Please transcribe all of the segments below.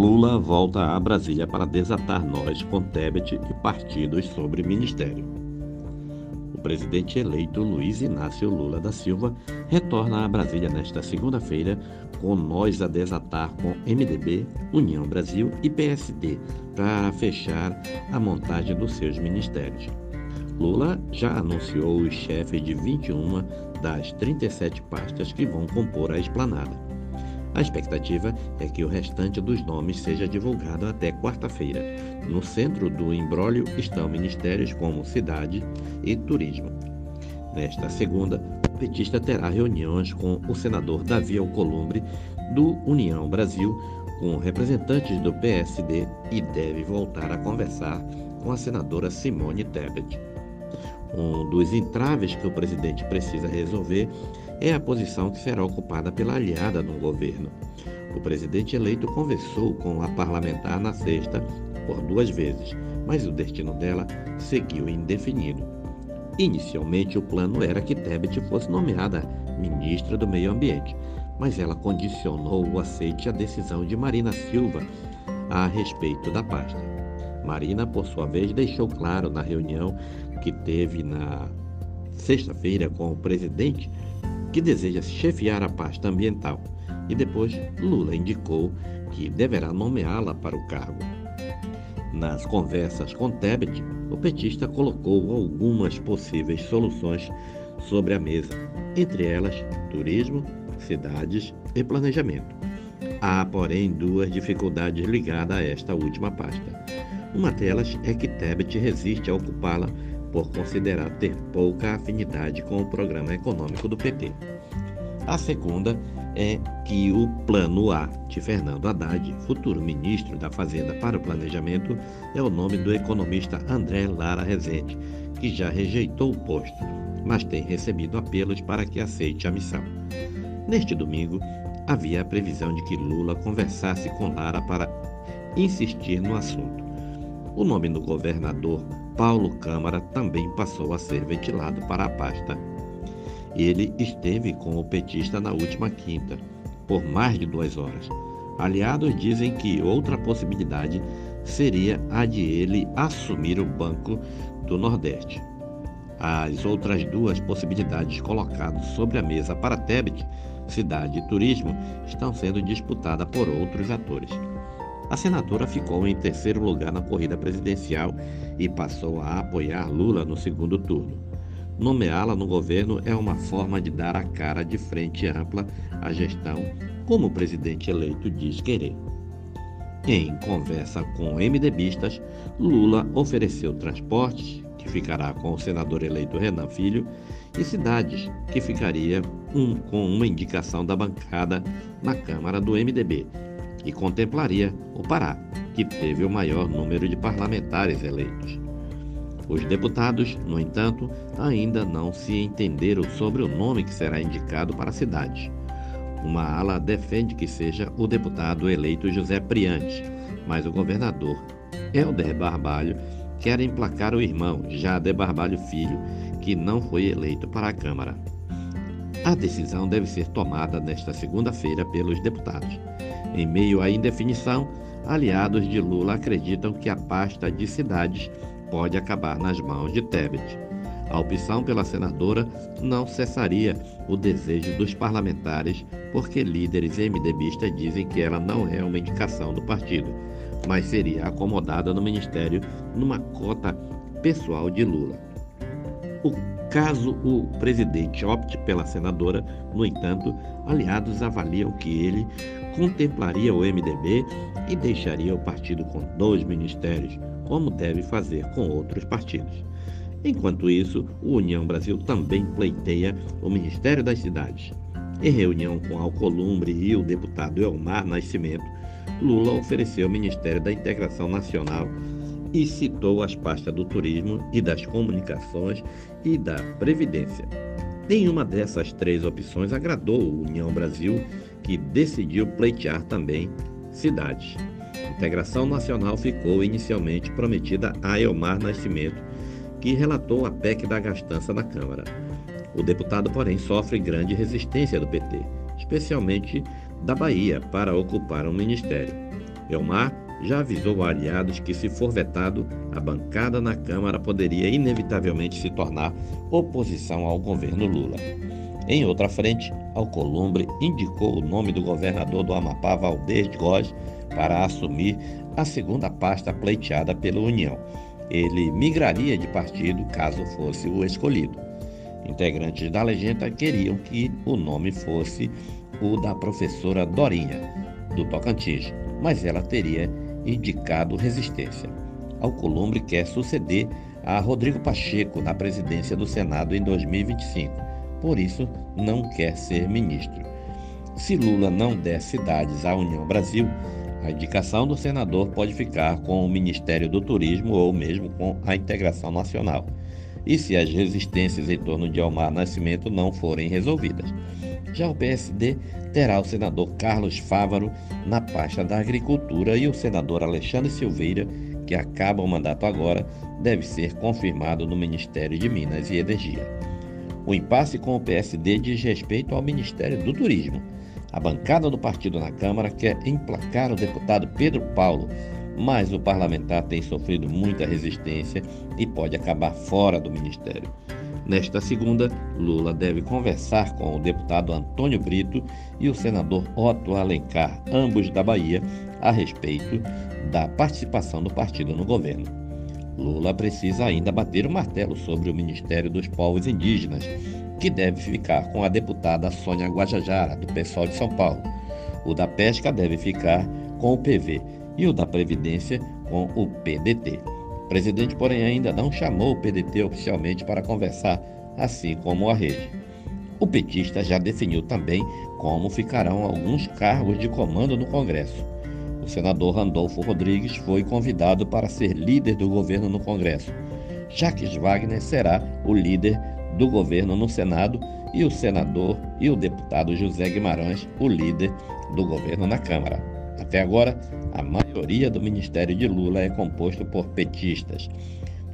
Lula volta a Brasília para desatar nós com Tebet e partidos sobre ministério. O presidente eleito Luiz Inácio Lula da Silva retorna a Brasília nesta segunda-feira com nós a desatar com MDB, União Brasil e PSD para fechar a montagem dos seus ministérios. Lula já anunciou os chefes de 21 das 37 pastas que vão compor a esplanada. A expectativa é que o restante dos nomes seja divulgado até quarta-feira. No centro do embrólio estão ministérios como Cidade e Turismo. Nesta segunda, o petista terá reuniões com o senador Davi Alcolumbre, do União Brasil, com representantes do PSD e deve voltar a conversar com a senadora Simone Tebet. Um dos entraves que o presidente precisa resolver é a posição que será ocupada pela aliada no governo. O presidente eleito conversou com a parlamentar na sexta por duas vezes, mas o destino dela seguiu indefinido. Inicialmente, o plano era que Tebet fosse nomeada ministra do Meio Ambiente, mas ela condicionou o aceite à decisão de Marina Silva a respeito da pasta. Marina, por sua vez, deixou claro na reunião que teve na sexta-feira com o presidente que deseja chefiar a pasta ambiental, e depois Lula indicou que deverá nomeá-la para o cargo. Nas conversas com Tebet, o petista colocou algumas possíveis soluções sobre a mesa, entre elas turismo, cidades e planejamento. Há, porém, duas dificuldades ligadas a esta última pasta. Uma delas é que Tebet resiste a ocupá-la por considerar ter pouca afinidade com o programa econômico do PT. A segunda é que o Plano A de Fernando Haddad, futuro ministro da Fazenda para o Planejamento, é o nome do economista André Lara Rezende, que já rejeitou o posto, mas tem recebido apelos para que aceite a missão. Neste domingo, havia a previsão de que Lula conversasse com Lara para insistir no assunto. O nome do governador Paulo Câmara também passou a ser ventilado para a pasta. Ele esteve com o petista na última quinta, por mais de duas horas. Aliados dizem que outra possibilidade seria a de ele assumir o Banco do Nordeste. As outras duas possibilidades colocadas sobre a mesa para Tebet, cidade e turismo, estão sendo disputadas por outros atores. A senadora ficou em terceiro lugar na corrida presidencial e passou a apoiar Lula no segundo turno. Nomeá-la no governo é uma forma de dar a cara de frente ampla à gestão, como o presidente eleito diz querer. Em conversa com MDBistas, Lula ofereceu transportes, que ficará com o senador eleito Renan Filho, e cidades, que ficaria um, com uma indicação da bancada na Câmara do MDB, e contemplaria o Pará, que teve o maior número de parlamentares eleitos. Os deputados, no entanto, ainda não se entenderam sobre o nome que será indicado para a cidade. Uma ala defende que seja o deputado eleito José Priante, mas o governador Helder Barbalho quer emplacar o irmão Jader Barbalho Filho, que não foi eleito para a Câmara. A decisão deve ser tomada nesta segunda-feira pelos deputados. Em meio à indefinição, aliados de Lula acreditam que a pasta de cidades pode acabar nas mãos de Tebet. A opção pela senadora não cessaria o desejo dos parlamentares, porque líderes MDBistas dizem que ela não é uma indicação do partido, mas seria acomodada no ministério numa cota pessoal de Lula. O caso o presidente opte pela senadora, no entanto, aliados avaliam que ele contemplaria o MDB e deixaria o partido com dois ministérios, como deve fazer com outros partidos. Enquanto isso, o União Brasil também pleiteia o Ministério das Cidades. Em reunião com Alcolumbre e o deputado Elmar Nascimento, Lula ofereceu o Ministério da Integração Nacional e citou as pastas do turismo e das comunicações e da previdência. Nenhuma dessas três opções agradou o União Brasil, que decidiu pleitear também cidades. Integração nacional ficou inicialmente prometida a Elmar Nascimento, que relatou a PEC da gastança na Câmara. O deputado, porém, sofre grande resistência do PT, especialmente da Bahia, para ocupar um ministério. Elmar já avisou aliados que, se for vetado, a bancada na Câmara poderia inevitavelmente se tornar oposição ao governo Lula. Em outra frente, Alcolumbre indicou o nome do governador do Amapá, Valdez Góes, para assumir a segunda pasta pleiteada pela União. Ele migraria de partido caso fosse o escolhido. Integrantes da legenda queriam que o nome fosse o da professora Dorinha, do Tocantins, mas ela teria indicado resistência. Alcolumbre quer suceder a Rodrigo Pacheco na presidência do Senado em 2025, por isso não quer ser ministro. Se Lula não der cidades à União Brasil, a indicação do senador pode ficar com o Ministério do Turismo ou mesmo com a integração nacional, e se as resistências em torno de Almar Nascimento não forem resolvidas. Já o PSD terá o senador Carlos Fávaro na pasta da Agricultura e o senador Alexandre Silveira, que acaba o mandato agora, deve ser confirmado no Ministério de Minas e Energia. O impasse com o PSD diz respeito ao Ministério do Turismo. A bancada do partido na Câmara quer emplacar o deputado Pedro Paulo, mas o parlamentar tem sofrido muita resistência e pode acabar fora do ministério. Nesta segunda, Lula deve conversar com o deputado Antônio Brito e o senador Otto Alencar, ambos da Bahia, a respeito da participação do partido no governo. Lula precisa ainda bater o martelo sobre o Ministério dos Povos Indígenas, que deve ficar com a deputada Sônia Guajajara, do PSOL de São Paulo. O da Pesca deve ficar com o PV e o da Previdência com o PDT. O presidente, porém, ainda não chamou o PDT oficialmente para conversar, assim como a rede. O petista já definiu também como ficarão alguns cargos de comando no Congresso. Senador Randolfo Rodrigues foi convidado para ser líder do governo no Congresso. Jacques Wagner será o líder do governo no Senado e o senador e o deputado José Guimarães, o líder do governo na Câmara. Até agora, a maioria do ministério de Lula é composto por petistas.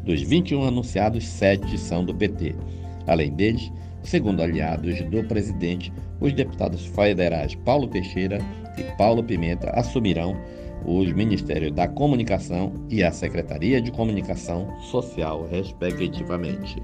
Dos 21 anunciados, sete são do PT. Além deles, segundo aliados do presidente, os deputados federais Paulo Teixeira e Paulo Pimenta assumirão os Ministérios da Comunicação e a Secretaria de Comunicação Social, respectivamente.